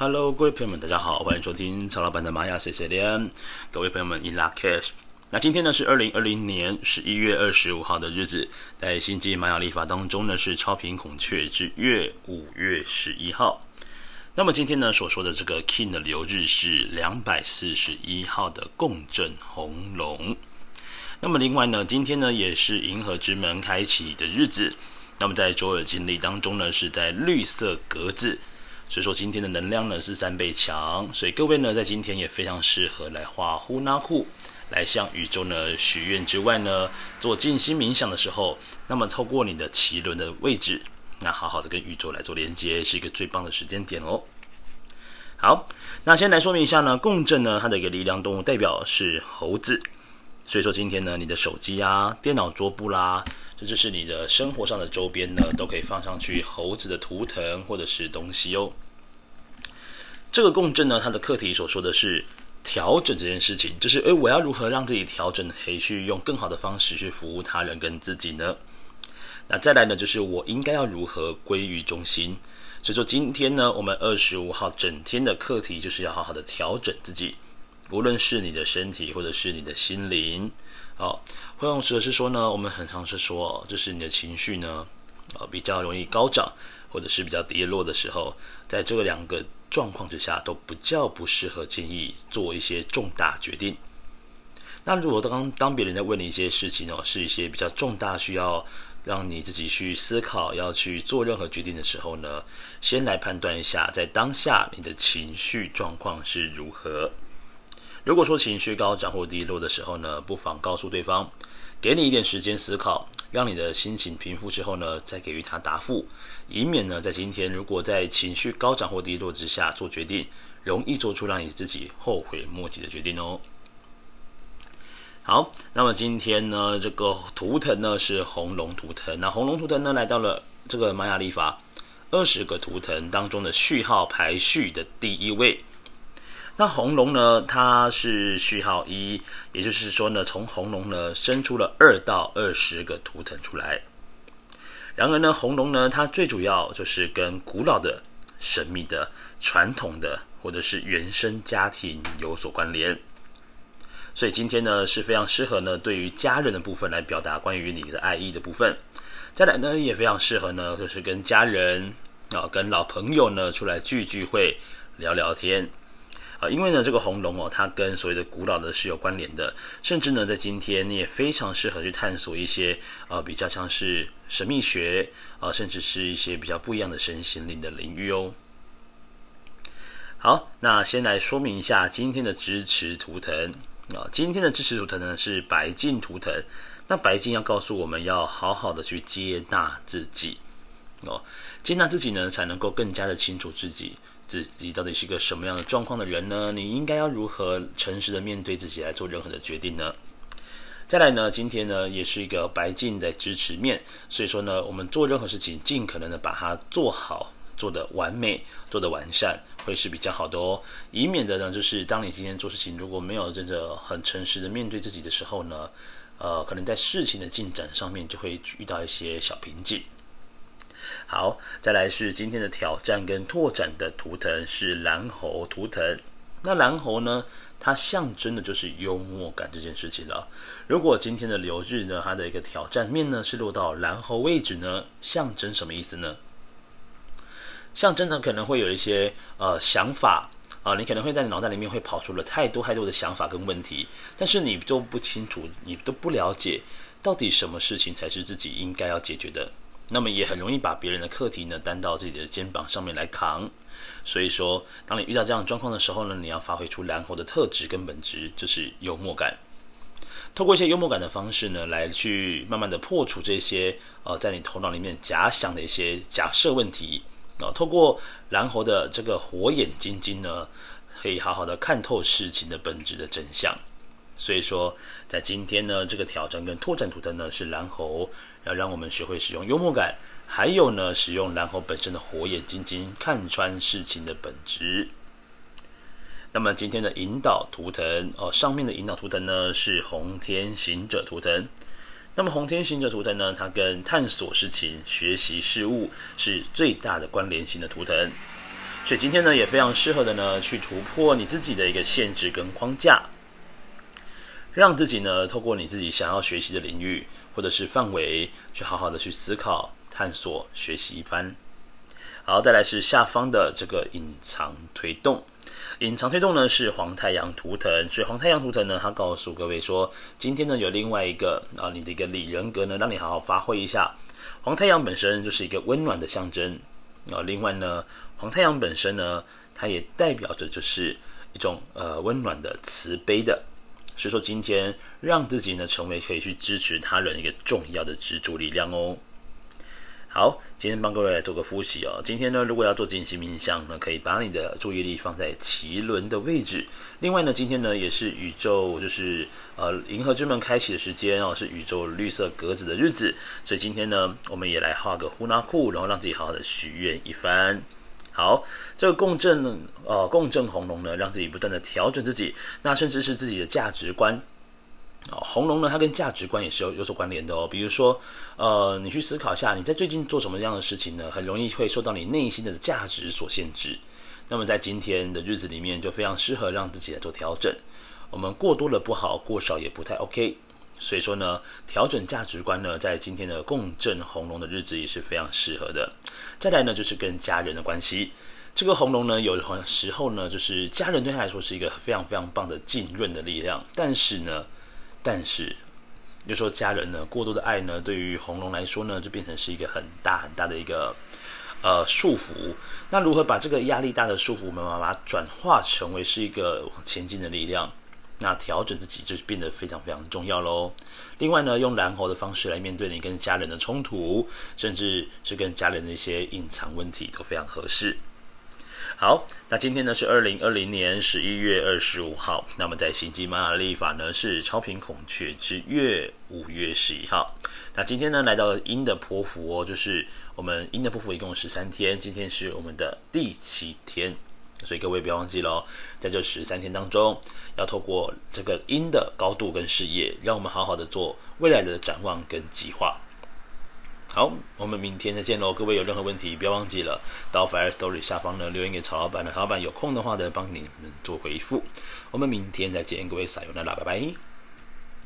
Hello，各位朋友们，大家好，欢迎收听曹老板的玛雅谢谢连。各位朋友们，In Luck Cash。那今天呢是二零二零年十一月二十五号的日子，在星际玛雅历法当中呢是超频孔雀之月五月十一号。那么今天呢所说的这个 King 的流日是两百四十一号的共振红龙。那么另外呢，今天呢也是银河之门开启的日子。那么在周二经历当中呢，是在绿色格子。所以说今天的能量呢是三倍强，所以各位呢在今天也非常适合来画呼纳库，来向宇宙呢许愿之外呢，做静心冥想的时候，那么透过你的脐轮的位置，那好好的跟宇宙来做连接，是一个最棒的时间点哦。好，那先来说明一下呢，共振呢它的一个力量动物代表是猴子，所以说今天呢你的手机啊、电脑桌布啦。这就是你的生活上的周边呢，都可以放上去猴子的图腾或者是东西哦。这个共振呢，它的课题所说的是调整这件事情，就是诶，我要如何让自己调整，可以去用更好的方式去服务他人跟自己呢？那再来呢，就是我应该要如何归于中心？所以说今天呢，我们二十五号整天的课题就是要好好的调整自己，无论是你的身体或者是你的心灵。哦，会用词是说呢，我们很常是说，就是你的情绪呢，呃，比较容易高涨，或者是比较跌落的时候，在这两个状况之下，都比较不适合建议做一些重大决定。那如果当当别人在问你一些事情哦，是一些比较重大需要让你自己去思考，要去做任何决定的时候呢，先来判断一下，在当下你的情绪状况是如何。如果说情绪高涨或低落的时候呢，不妨告诉对方，给你一点时间思考，让你的心情平复之后呢，再给予他答复，以免呢在今天如果在情绪高涨或低落之下做决定，容易做出让你自己后悔莫及的决定哦。好，那么今天呢这个图腾呢是红龙图腾，那红龙图腾呢来到了这个玛雅历法二十个图腾当中的序号排序的第一位。那红龙呢，它是序号一，也就是说呢，从红龙呢生出了二到二十个图腾出来。然而呢，红龙呢，它最主要就是跟古老的、神秘的、传统的，或者是原生家庭有所关联。所以今天呢是非常适合呢，对于家人的部分来表达关于你的爱意的部分。再来呢，也非常适合呢，就是跟家人啊，跟老朋友呢出来聚聚会、聊聊天。啊，因为呢，这个红龙哦，它跟所谓的古老的是有关联的，甚至呢，在今天你也非常适合去探索一些呃比较像是神秘学啊、甚至是一些比较不一样的身心灵的领域哦。好，那先来说明一下今天的支持图腾啊、今天的支持图腾呢是白镜图腾，那白镜要告诉我们要好好的去接纳自己哦，接纳自己呢，才能够更加的清楚自己。自己到底是个什么样的状况的人呢？你应该要如何诚实的面对自己来做任何的决定呢？再来呢，今天呢也是一个白净的支持面，所以说呢，我们做任何事情尽可能的把它做好，做得完美，做得完善，会是比较好的哦。以免的呢，就是当你今天做事情如果没有真的很诚实的面对自己的时候呢，呃，可能在事情的进展上面就会遇到一些小瓶颈。好，再来是今天的挑战跟拓展的图腾是蓝猴图腾。那蓝猴呢，它象征的就是幽默感这件事情了。如果今天的流日呢，它的一个挑战面呢是落到蓝猴位置呢，象征什么意思呢？象征呢可能会有一些呃想法啊、你可能会在脑袋里面会跑出了太多太多的想法跟问题，但是你都不清楚，你都不了解到底什么事情才是自己应该要解决的。那么也很容易把别人的课题呢担到自己的肩膀上面来扛，所以说，当你遇到这样状况的时候呢，你要发挥出蓝猴的特质跟本质，就是幽默感。透过一些幽默感的方式呢，来去慢慢的破除这些呃在你头脑里面假想的一些假设问题啊、透过蓝猴的这个火眼金睛呢，可以好好的看透事情的本质的真相。所以说，在今天呢，这个挑战跟拓展图腾呢是蓝猴。要让我们学会使用幽默感，还有呢，使用蓝猴本身的火眼金睛看穿事情的本质。那么今天的引导图腾哦，上面的引导图腾呢是红天行者图腾。那么红天行者图腾呢，它跟探索事情、学习事物是最大的关联性的图腾。所以今天呢也非常适合的呢去突破你自己的一个限制跟框架，让自己呢透过你自己想要学习的领域或者是范围，去好好的去思考、探索、学习一番。好，再来是下方的这个隐藏推动。隐藏推动呢是黄太阳图腾，所以黄太阳图腾呢，它告诉各位说，今天呢有另外一个啊，你的一个里人格呢，让你好好发挥一下。黄太阳本身就是一个温暖的象征啊，另外呢，黄太阳本身呢，它也代表着就是一种呃温暖的、慈悲的，所以说今天让自己呢成为可以去支持他人一个重要的支柱力量哦。好，今天帮各位来做个复习哦。今天呢，如果要做静心冥想呢，可以把你的注意力放在脐轮的位置。另外呢，今天呢也是宇宙就是呃银河之门开启的时间哦，是宇宙绿色格子的日子。所以今天呢，我们也来画个呼纳库，然后让自己好好的许愿一番。好，这个共振呃共振红龙呢，让自己不断的调整自己，那甚至是自己的价值观。哦，红龙呢，它跟价值观也是有有所关联的哦。比如说，呃，你去思考一下，你在最近做什么样的事情呢？很容易会受到你内心的价值所限制。那么在今天的日子里面，就非常适合让自己来做调整。我们过多了不好，过少也不太 OK。所以说呢，调整价值观呢，在今天的共振红龙的日子也是非常适合的。再来呢，就是跟家人的关系。这个红龙呢，有的时候呢，就是家人对他来说是一个非常非常棒的浸润的力量，但是呢。但是，就说家人呢，过多的爱呢，对于红龙来说呢，就变成是一个很大很大的一个呃束缚。那如何把这个压力大的束缚，我们把它转化成为是一个往前进的力量？那调整自己就变得非常非常重要喽。另外呢，用蓝猴的方式来面对你跟家人的冲突，甚至是跟家人的一些隐藏问题，都非常合适。好，那今天呢是二零二零年十一月二十五号。那么在星际玛雅历法呢是超频孔雀之月五月十一号。那今天呢来到了阴的波符哦，就是我们阴的波符一共十三天，今天是我们的第七天，所以各位不要忘记喽，在这十三天当中，要透过这个阴的高度跟视野，让我们好好的做未来的展望跟计划。好，我们明天再见喽！各位有任何问题，不要忘记了到 Fire Story 下方呢留言给曹老板，曹老板有空的话呢帮你们做回复。我们明天再见，各位撒由那拉，拜拜。